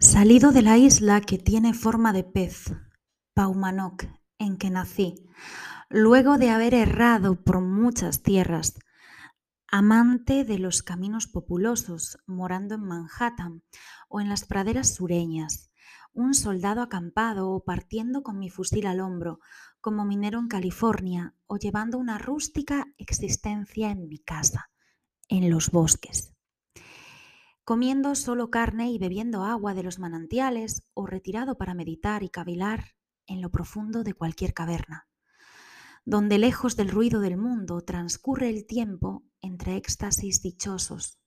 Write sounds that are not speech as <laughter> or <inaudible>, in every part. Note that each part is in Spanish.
Salido de la isla que tiene forma de pez, Paumanok, en que nací, luego de haber errado por muchas tierras, amante de los caminos populosos, morando en Manhattan o en las praderas sureñas, un soldado acampado o partiendo con mi fusil al hombro, como minero en California o llevando una rústica existencia en mi casa, en los bosques comiendo solo carne y bebiendo agua de los manantiales o retirado para meditar y cavilar en lo profundo de cualquier caverna, donde lejos del ruido del mundo transcurre el tiempo entre éxtasis dichosos,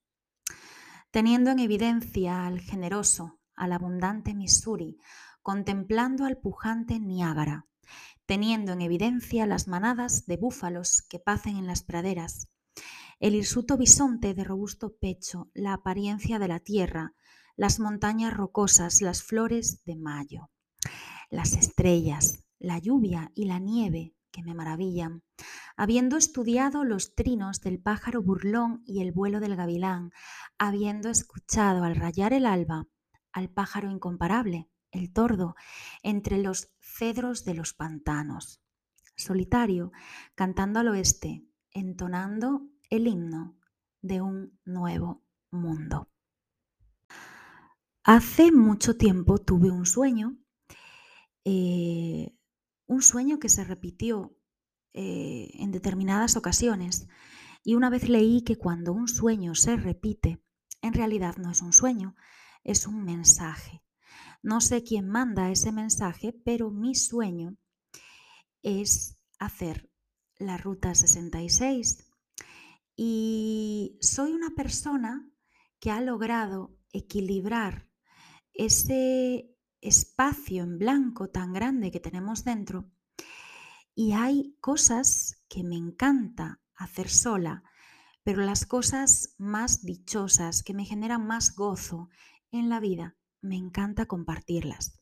teniendo en evidencia al generoso, al abundante Missouri, contemplando al pujante Niágara, teniendo en evidencia las manadas de búfalos que pacen en las praderas, el hirsuto bisonte de robusto pecho, la apariencia de la tierra, las montañas rocosas, las flores de mayo, las estrellas, la lluvia y la nieve que me maravillan, habiendo estudiado los trinos del pájaro burlón y el vuelo del gavilán, habiendo escuchado al rayar el alba al pájaro incomparable, el tordo, entre los cedros de los pantanos, solitario, cantando al oeste, entonando el himno de un nuevo mundo. Hace mucho tiempo tuve un sueño, eh, un sueño que se repitió eh, en determinadas ocasiones y una vez leí que cuando un sueño se repite, en realidad no es un sueño, es un mensaje. No sé quién manda ese mensaje, pero mi sueño es hacer la ruta 66 y soy una persona que ha logrado equilibrar ese espacio en blanco tan grande que tenemos dentro y hay cosas que me encanta hacer sola, pero las cosas más dichosas, que me generan más gozo en la vida, me encanta compartirlas.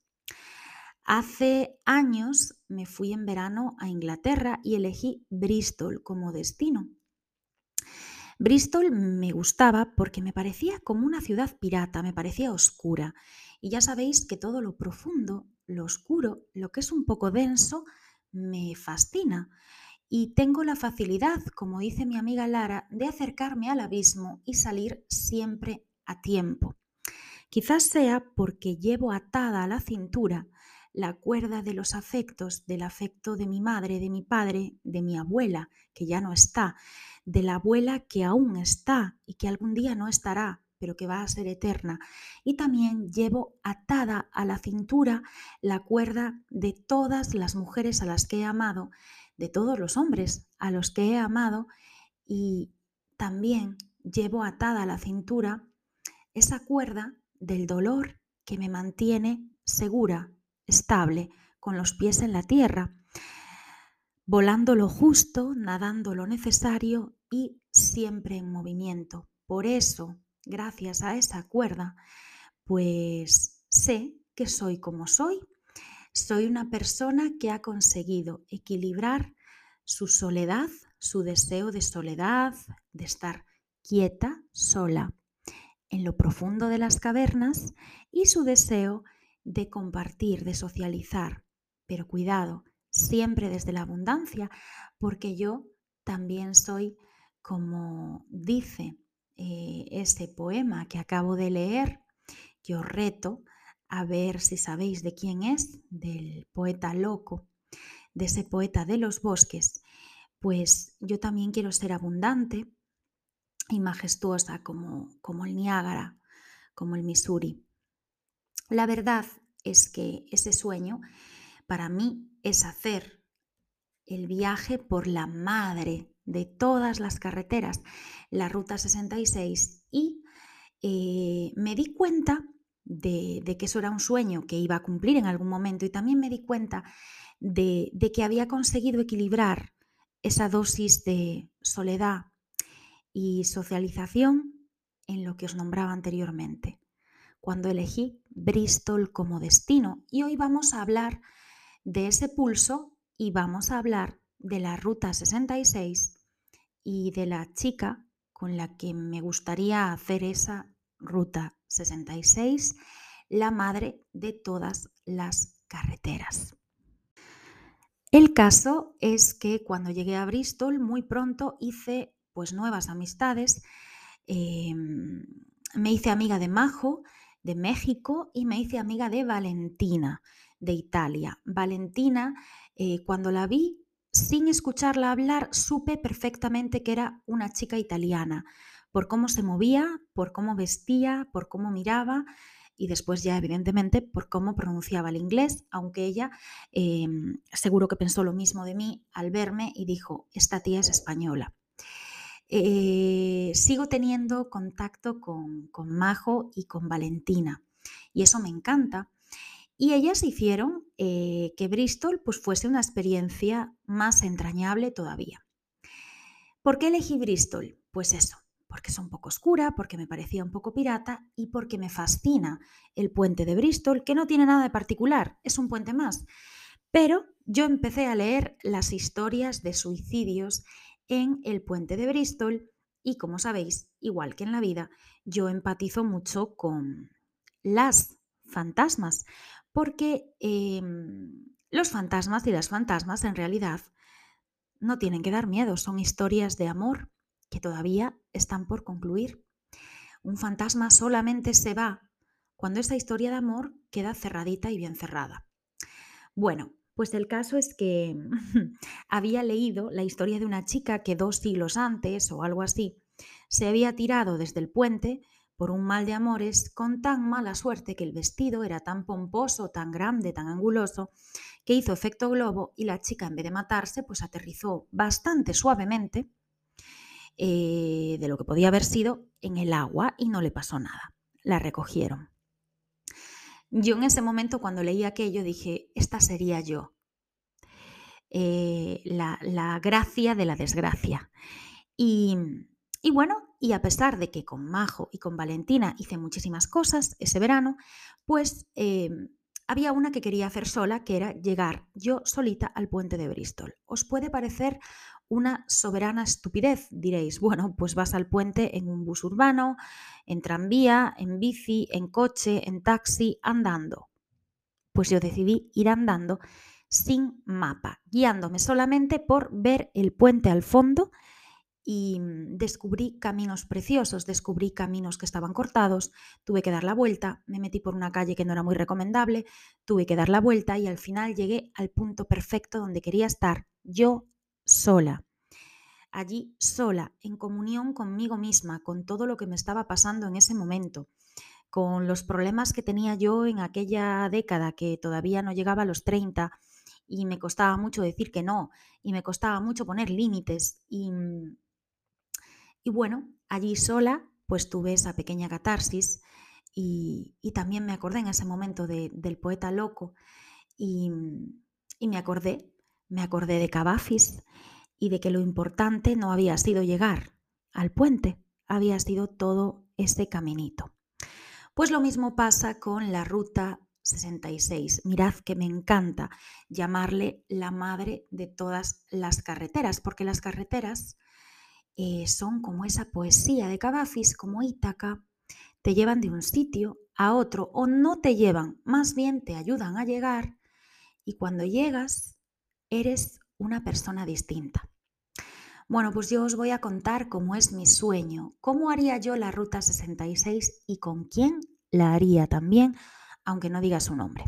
Hace años me fui en verano a Inglaterra y elegí Bristol como destino. Bristol me gustaba porque me parecía como una ciudad pirata, me parecía oscura. Y ya sabéis que todo lo profundo, lo oscuro, lo que es un poco denso, me fascina. Y tengo la facilidad, como dice mi amiga Lara, de acercarme al abismo y salir siempre a tiempo. Quizás sea porque llevo atada a la cintura la cuerda de los afectos, del afecto de mi madre, de mi padre, de mi abuela, que ya no está, de la abuela que aún está y que algún día no estará, pero que va a ser eterna. Y también llevo atada a la cintura la cuerda de todas las mujeres a las que he amado, de todos los hombres a los que he amado y también llevo atada a la cintura esa cuerda del dolor que me mantiene segura, estable, con los pies en la tierra, volando lo justo, nadando lo necesario y siempre en movimiento. Por eso, gracias a esa cuerda, pues sé que soy como soy. Soy una persona que ha conseguido equilibrar su soledad, su deseo de soledad, de estar quieta, sola, en lo profundo de las cavernas y su deseo de compartir, de socializar. Pero cuidado, siempre desde la abundancia, porque yo también soy, como dice eh, ese poema que acabo de leer, que os reto a ver si sabéis de quién es, del poeta loco, de ese poeta de los bosques, pues yo también quiero ser abundante y majestuosa como, como el Niágara, como el Missouri. La verdad es que ese sueño para mí es hacer el viaje por la madre de todas las carreteras, la Ruta 66, y eh, me di cuenta de, que eso era un sueño que iba a cumplir en algún momento y también me di cuenta de, de que había conseguido equilibrar esa dosis de soledad y socialización en lo que os nombraba anteriormente cuando elegí Bristol como destino. Y hoy vamos a hablar de ese pulso y vamos a hablar de la Ruta 66 y de la chica con la que me gustaría hacer esa Ruta 66, la madre de todas las carreteras. El caso es que cuando llegué a Bristol muy pronto hice pues nuevas amistades. Em, me hice amiga de Majo, de México, y me hice amiga de Valentina, de Italia. Valentina, eh, cuando la vi, sin escucharla hablar, supe perfectamente que era una chica italiana, por cómo se movía, por cómo vestía, por cómo miraba y después ya evidentemente por cómo pronunciaba el inglés, aunque ella em, seguro que pensó lo mismo de mí al verme y dijo, esta tía es española. Eh, sigo teniendo contacto con, Majo y con Valentina y eso me encanta. Y ellas hicieron eh, que Bristol pues, fuese una experiencia más entrañable todavía. ¿Por qué elegí Bristol? Pues eso, porque es un poco oscura, porque me parecía un poco pirata y porque me fascina el puente de Bristol, que no tiene nada de particular, es un puente más. Pero yo empecé a leer las historias de suicidios en el puente de Bristol y como sabéis, igual que en la vida, yo empatizo mucho con las fantasmas, porque em, los fantasmas y las fantasmas en realidad no tienen que dar miedo, son historias de amor que todavía están por concluir. Un fantasma solamente se va cuando esa historia de amor queda cerradita y bien cerrada. Bueno, pues el caso es que <laughs> había leído la historia de una chica que dos siglos antes o algo así se había tirado desde el puente por un mal de amores con tan mala suerte que el vestido era tan pomposo, tan grande, tan anguloso, que hizo efecto globo y la chica en vez de matarse, pues aterrizó bastante suavemente eh, de lo que podía haber sido en el agua y no le pasó nada. La recogieron. Yo en ese momento cuando leí aquello dije, esta sería yo, eh, la, gracia de la desgracia. Y, bueno, y a pesar de que con Majo y con Valentina hice muchísimas cosas ese verano, pues em, había una que quería hacer sola, que era llegar yo solita al puente de Bristol. Os puede parecer una soberana estupidez, diréis. <laughs> Bueno, pues vas al puente en un bus urbano, en tranvía, en bici, en coche, en taxi, andando. Pues yo decidí ir andando sin mapa, guiándome solamente por ver el puente al fondo y mm, descubrí caminos preciosos, descubrí caminos que estaban cortados, tuve que dar la vuelta, me metí por una calle que no era muy recomendable, tuve que dar la vuelta y al final llegué al punto perfecto donde quería estar, yo sola. Allí sola, en comunión conmigo misma, con todo lo que me estaba pasando en ese momento, con los problemas que tenía yo en aquella década que todavía no llegaba a los 30 y me costaba mucho decir que no y me costaba mucho poner límites y, y bueno, allí sola pues tuve esa pequeña catarsis y, también me acordé en ese momento del poeta loco y, y me acordé me acordé de Cavafis y de que lo importante no había sido llegar al puente, había sido todo ese caminito. Pues lo mismo pasa con la ruta 66. Mirad que me encanta llamarle la madre de todas las carreteras, porque las carreteras eh, son como esa poesía de Cavafis, como Ítaca, te llevan de un sitio a otro o no te llevan, más bien te ayudan a llegar y cuando llegas eres una persona distinta. Bueno, pues yo os voy a contar cómo es mi sueño, cómo haría yo la Ruta 66 y con quién la haría también, aunque no diga su nombre.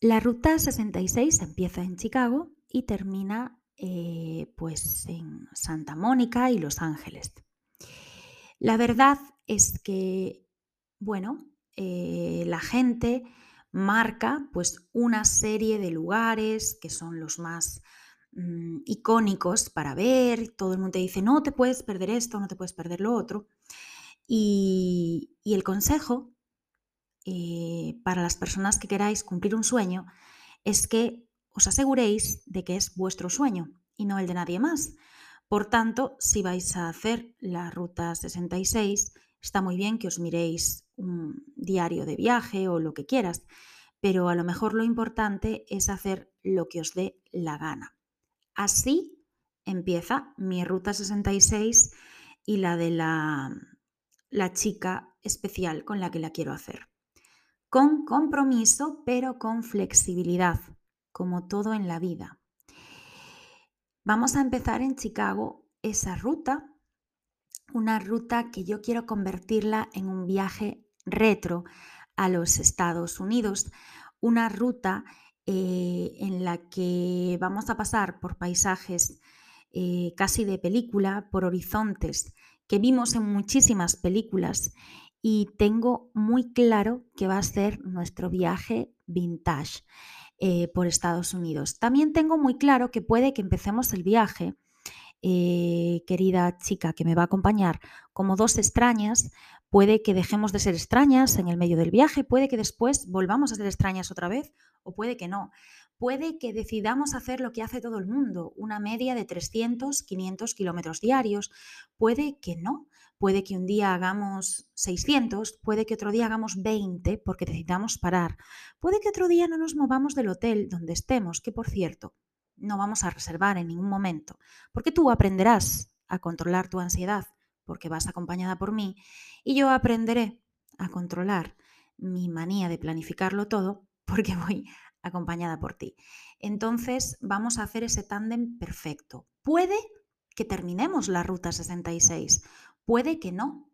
La Ruta 66 empieza en Chicago y termina eh, pues en Santa Mónica y Los Ángeles. La verdad es que, bueno, eh, la gente marca pues una serie de lugares que son los más mm, icónicos para ver. Todo el mundo te dice, no te puedes perder esto, no te puedes perder lo otro. Y, el consejo eh, para las personas que queráis cumplir un sueño es que os aseguréis de que es vuestro sueño y no el de nadie más. Por tanto, si vais a hacer la ruta 66, está muy bien que os miréis un diario de viaje o lo que quieras, pero a lo mejor lo importante es hacer lo que os dé la gana. Así empieza mi ruta 66 y la de la, la chica especial con la que la quiero hacer. Con compromiso, pero con flexibilidad, como todo en la vida. Vamos a empezar en Chicago esa ruta, una ruta que yo quiero convertirla en un viaje retro a los Estados Unidos, una ruta eh, en la que vamos a pasar por paisajes eh, casi de película, por horizontes que vimos en muchísimas películas y tengo muy claro que va a ser nuestro viaje vintage eh, por Estados Unidos. También tengo muy claro que puede que empecemos el viaje, eh, querida chica que me va a acompañar, como dos extrañas, puede que dejemos de ser extrañas en el medio del viaje, puede que después volvamos a ser extrañas otra vez o puede que no. Puede que decidamos hacer lo que hace todo el mundo, una media de 300, 500 kilómetros diarios. Puede que no. Puede que un día hagamos 600, puede que otro día hagamos 20 porque decidamos parar. Puede que otro día no nos movamos del hotel donde estemos, que por cierto, no vamos a reservar en ningún momento, porque tú aprenderás a controlar tu ansiedad porque vas acompañada por mí y yo aprenderé a controlar mi manía de planificarlo todo <laughs> porque voy acompañada por ti. Entonces vamos a hacer ese tándem perfecto. Puede que terminemos la ruta 66, puede que no.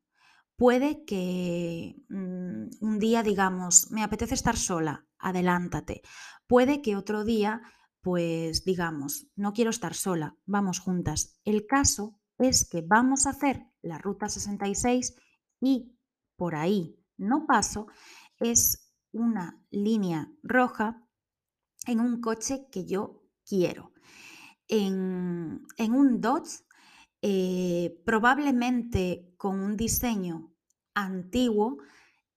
Puede que mm, un día digamos, me apetece estar sola, adelántate. Puede que otro día, pues digamos, no quiero estar sola, vamos juntas. El caso es que vamos a hacer la ruta 66 y por ahí no paso, es una línea roja en un coche que yo quiero. En, un Dodge, eh, probablemente con un diseño antiguo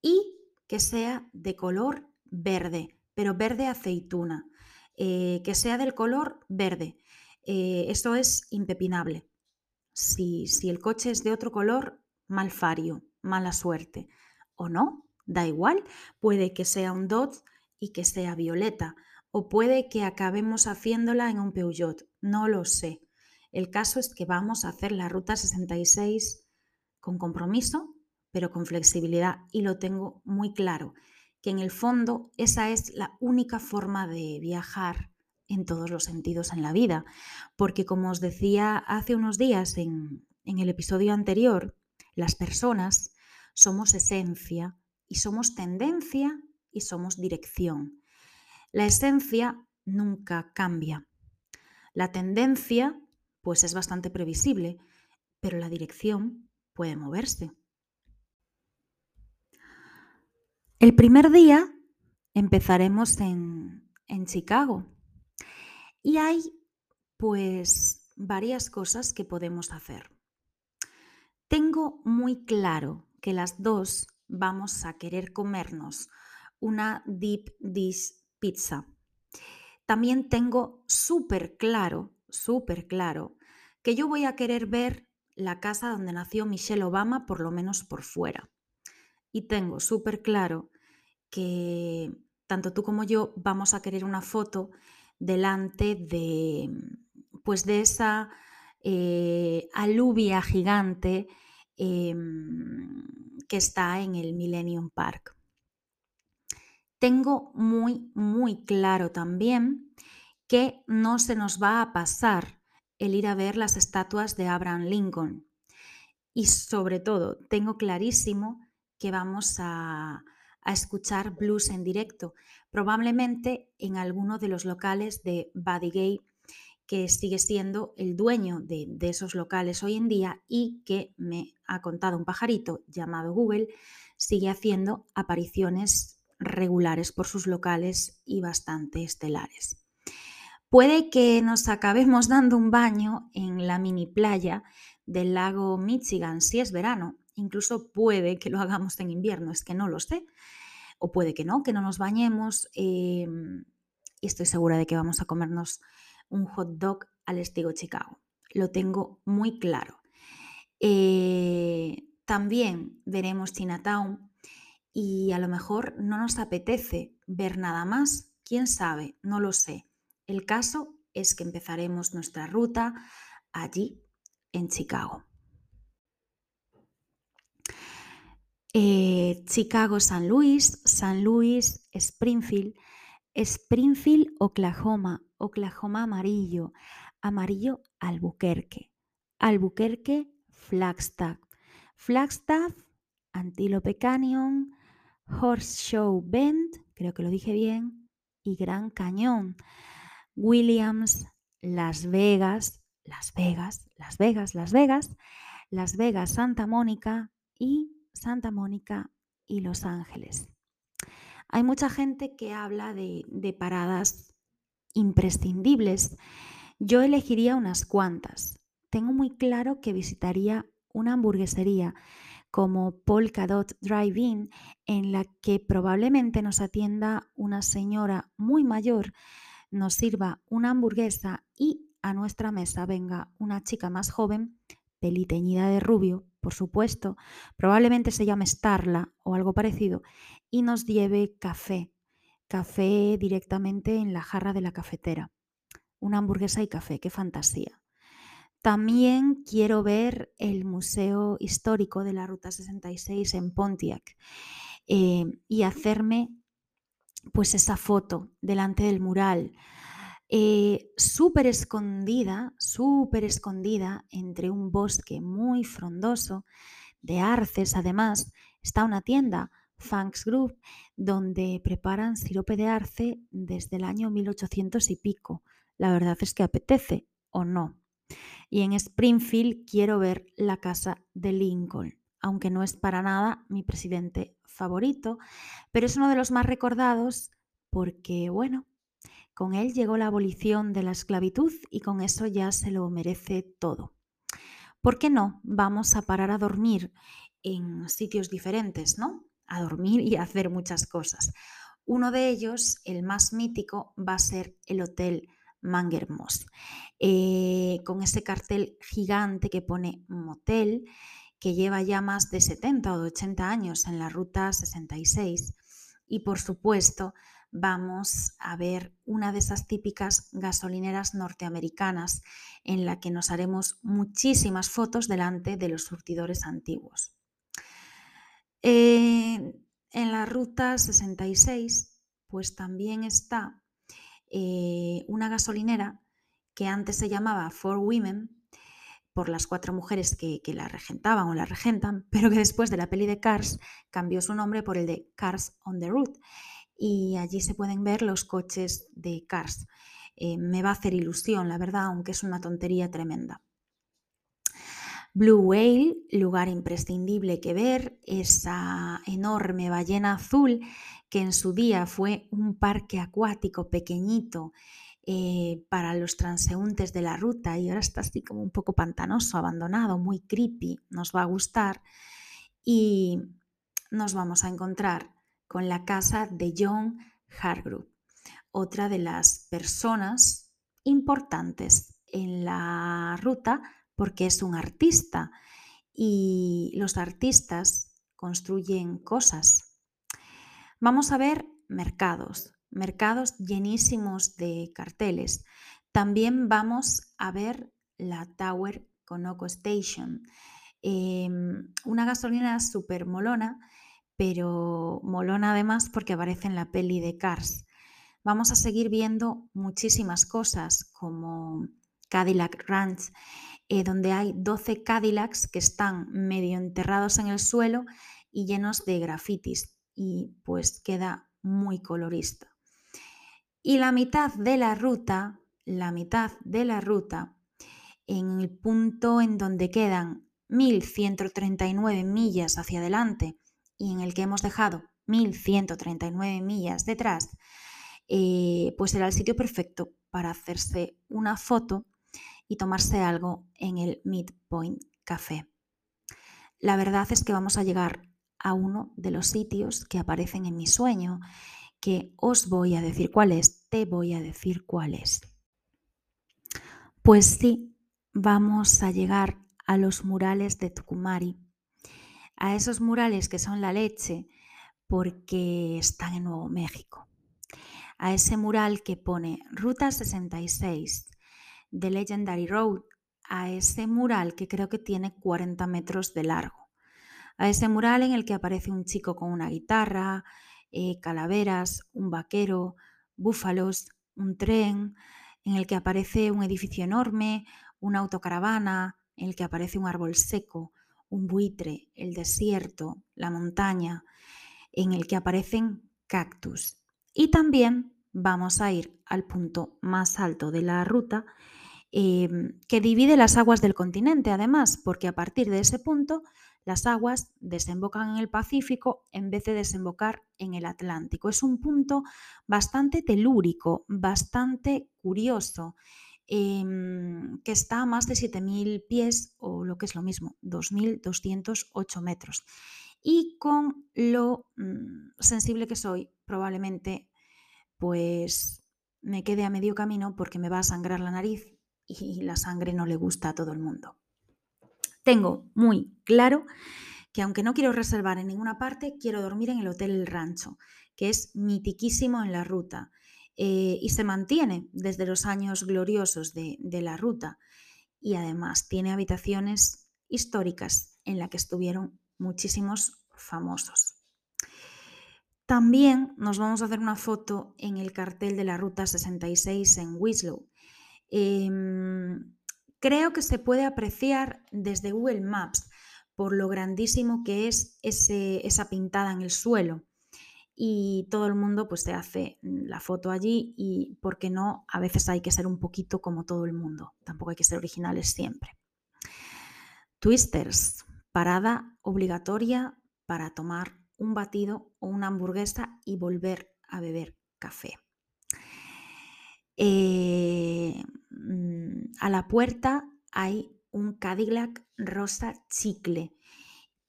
y que sea de color verde, pero verde aceituna, eh, que sea del color verde. Eh, eso es impepinable. Si, si el coche es de otro color, mal fario, mala suerte. O no, da igual, puede que sea un Dodge y que sea violeta o puede que acabemos haciéndola en un Peugeot, no lo sé. El caso es que vamos a hacer la ruta 66 con compromiso, pero con flexibilidad y lo tengo muy claro, que en el fondo esa es la única forma de viajar en todos los sentidos en la vida, porque como os decía hace unos días en, en el episodio anterior, las personas somos esencia y somos tendencia y somos dirección. La esencia nunca cambia. La tendencia, pues es bastante previsible, pero la dirección puede moverse. El primer día empezaremos en, en Chicago y hay pues varias cosas que podemos hacer. Tengo muy claro que las dos vamos a querer comernos una deep dish pizza. También tengo súper claro, súper claro, que yo voy a querer ver la casa donde nació Michelle Obama, por lo menos por fuera. Y tengo súper claro que tanto tú como yo vamos a querer una foto delante de, pues de esa eh, alubia gigante em, que está en el Millennium Park. Tengo muy, muy claro también que no se nos va a pasar el ir a ver las estatuas de Abraham Lincoln. Y sobre todo, tengo clarísimo que vamos a, escuchar blues en directo, probablemente en alguno de los locales de Buddy Gay, que sigue siendo el dueño de, de, esos locales hoy en día y que me ha contado un pajarito llamado Google, sigue haciendo apariciones regulares por sus locales y bastante estelares. Puede que nos acabemos dando un baño en la mini playa del lago Michigan si es verano, incluso puede que lo hagamos en invierno, es que no lo sé, o puede que no, que no nos bañemos y em, estoy segura de que vamos a comernos un hot dog al estilo Chicago. Lo tengo muy claro. Eh, también veremos Chinatown y a lo mejor no nos apetece ver nada más, quién sabe, no lo sé. El caso es que empezaremos nuestra ruta allí en Chicago. Eh, Chicago, San Luis, San Luis, Springfield, Springfield, Oklahoma, Oklahoma amarillo, amarillo Albuquerque, Albuquerque, Flagstaff, Flagstaff, Antelope Canyon, Horseshoe Bend, creo que lo dije bien, y Gran Cañón, Williams, Las Vegas, Las Vegas, Las Vegas, Las Vegas, Las Vegas, Santa Mónica y Santa Mónica y Los Ángeles. Hay mucha gente que habla de, paradas imprescindibles. Yo elegiría unas cuantas. Tengo muy claro que visitaría una hamburguesería como Polkadot Drive-In, en la que probablemente nos atienda una señora muy mayor, nos sirva una hamburguesa y a nuestra mesa venga una chica más joven, peliteñida de rubio, por supuesto, probablemente se llame Starla o algo parecido, y nos lleve café, café directamente en la jarra de la cafetera. Una hamburguesa y café, qué fantasía. También quiero ver el Museo Histórico de la Ruta 66 en Pontiac eh, y hacerme pues esa foto delante del mural, eh, súper escondida, súper escondida entre un bosque muy frondoso de arces. Además, está una tienda, Funks Group, donde preparan sirope de arce desde el año 1800 y pico. La verdad es que apetece, ¿o no? Y en Springfield quiero ver la casa de Lincoln, aunque no es para nada mi presidente favorito, pero es uno de los más recordados porque, bueno, con él llegó la abolición de la esclavitud y con eso ya se lo merece todo. ¿Por qué no? Vamos a parar a dormir en sitios diferentes, ¿no? A dormir y a hacer muchas cosas. Uno de ellos, el más mítico, va a ser el Hotel Manger Moss, eh, con ese cartel gigante que pone motel, que lleva ya más de 70 o 80 años en la ruta 66. Y por supuesto, vamos a ver una de esas típicas gasolineras norteamericanas en la que nos haremos muchísimas fotos delante de los surtidores antiguos. Eh, en la ruta 66, pues también está eh, una gasolinera que antes se llamaba For Women, por las cuatro mujeres que, la regentaban o la regentan, pero que después de la peli de Cars cambió su nombre por el de Cars on the Road. Y allí se pueden ver los coches de Cars. Eh, me va a hacer ilusión, la verdad, aunque es una tontería tremenda. Blue Whale, lugar imprescindible que ver, esa enorme ballena azul que en su día fue un parque acuático pequeñito eh, para los transeúntes de la ruta y ahora está así como un poco pantanoso, abandonado, muy creepy, nos va a gustar y nos vamos a encontrar con la casa de John Hargrove, otra de las personas importantes en la ruta porque es un artista y los artistas construyen cosas, Vamos a ver mercados, mercados llenísimos de carteles. También vamos a ver la Tower Conoco Station, em, una gasolina súper molona, pero molona además porque aparece en la peli de Cars. Vamos a seguir viendo muchísimas cosas como Cadillac Ranch, eh, donde hay 12 Cadillacs que están medio enterrados en el suelo y llenos de grafitis y pues queda muy colorista. Y la mitad de la ruta, la mitad de la ruta, en el punto en donde quedan 1139 millas hacia adelante y en el que hemos dejado 1139 millas detrás, eh, pues será el sitio perfecto para hacerse una foto y tomarse algo en el Midpoint Café. La verdad es que vamos a llegar a uno de los sitios que aparecen en mi sueño, que os voy a decir cuál es, te voy a decir cuál es. Pues sí, vamos a llegar a los murales de Tucumari, a esos murales que son la leche porque están en Nuevo México, a ese mural que pone Ruta 66 de Legendary Road, a ese mural que creo que tiene 40 metros de largo. A ese mural en el que aparece un chico con una guitarra, eh, calaveras, un vaquero, búfalos, un tren, en el que aparece un edificio enorme, una autocaravana, en el que aparece un árbol seco, un buitre, el desierto, la montaña, en el que aparecen cactus. Y también vamos a ir al punto más alto de la ruta, em, que divide las aguas del continente, además, porque a partir de ese punto las aguas desembocan en el Pacífico en vez de desembocar en el Atlántico. Es un punto bastante telúrico, bastante curioso, em, que está a más de 7.000 pies o lo que es lo mismo, 2.208 metros. Y con lo mm, sensible que soy, probablemente pues me quede a medio camino porque me va a sangrar la nariz y la sangre no le gusta a todo el mundo. Tengo muy claro que aunque no quiero reservar en ninguna parte, quiero dormir en el Hotel El Rancho, que es mitiquísimo en la ruta eh, y se mantiene desde los años gloriosos de, la ruta. Y además tiene habitaciones históricas en la que estuvieron muchísimos famosos. También nos vamos a hacer una foto en el cartel de la Ruta 66 en Winslow. Em, creo que se puede apreciar desde Google Maps por lo grandísimo que es esa pintada en el suelo. Y todo el mundo pues se hace la foto allí y, ¿por qué no? A veces hay que ser un poquito como todo el mundo. Tampoco hay que ser originales siempre. Twisters, parada obligatoria para tomar un batido o una hamburguesa y volver a beber café. Eh, mm, a la puerta hay un Cadillac rosa chicle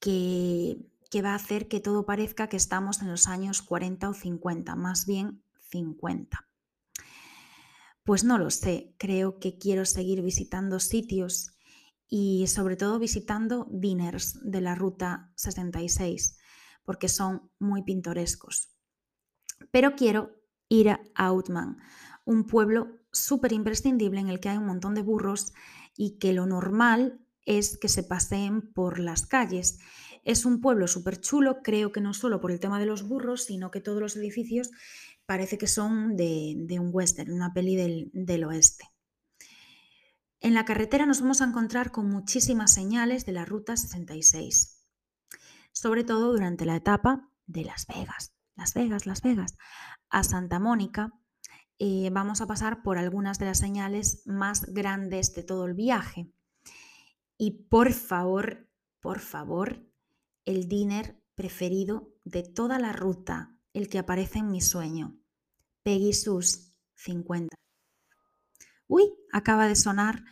que, que va a hacer que todo parezca que estamos en los años 40 o 50, más bien 50. Pues no lo sé, creo que quiero seguir visitando sitios y sobre todo visitando diners de la Ruta 66 porque son muy pintorescos. Pero quiero ir a Outman, un pueblo súper imprescindible en el que hay un montón de burros y que lo normal es que se paseen por las calles. Es un pueblo súper chulo, creo que no solo por el tema de los burros, sino que todos los edificios parece que son de, un western, una peli del, del oeste. En la carretera nos vamos a encontrar con muchísimas señales de la Ruta 66 sobre todo durante la etapa de Las Vegas. Las Vegas, Las Vegas. A Santa Mónica eh, vamos a pasar por algunas de las señales más grandes de todo el viaje. Y por favor, por favor, el dinner preferido de toda la ruta, el que aparece en mi sueño. Peggy Sus 50. Uy, acaba de sonar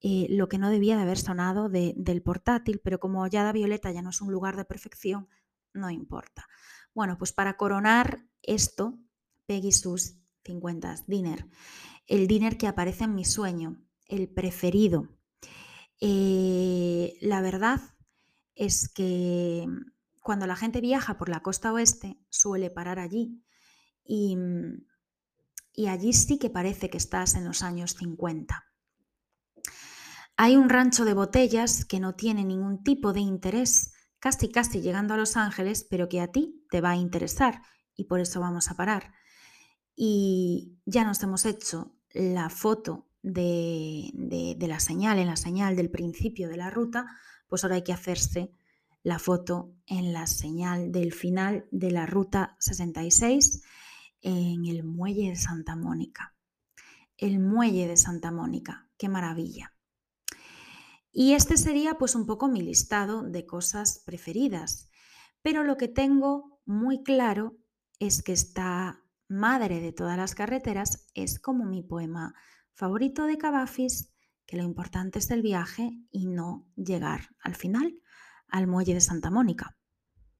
eh, lo que no debía de haber sonado del portátil, pero como ya da Violeta ya no es un lugar de perfección, no importa. Bueno, pues para coronar esto, Peggy Sus 50 Dinner, el dinner que aparece en mi sueño, el preferido. Eh, la verdad es que cuando la gente viaja por la costa oeste suele parar allí y, y allí sí que parece que estás en los años 50. Hay un rancho de botellas que no tiene ningún tipo de interés, casi casi llegando a Los Ángeles, pero que a ti te va a interesar y por eso vamos a parar. Y ya nos hemos hecho la foto de, la señal, en la señal del principio de la ruta, pues ahora hay que hacerse la foto en la señal del final de la ruta 66 en el muelle de Santa Mónica. El muelle de Santa Mónica, qué maravilla. Y este sería pues un poco mi listado de cosas preferidas. Pero lo que tengo muy claro es que esta madre de todas las carreteras es como mi poema favorito de Cavafis, que lo importante es el viaje y no llegar al final, al muelle de Santa Mónica.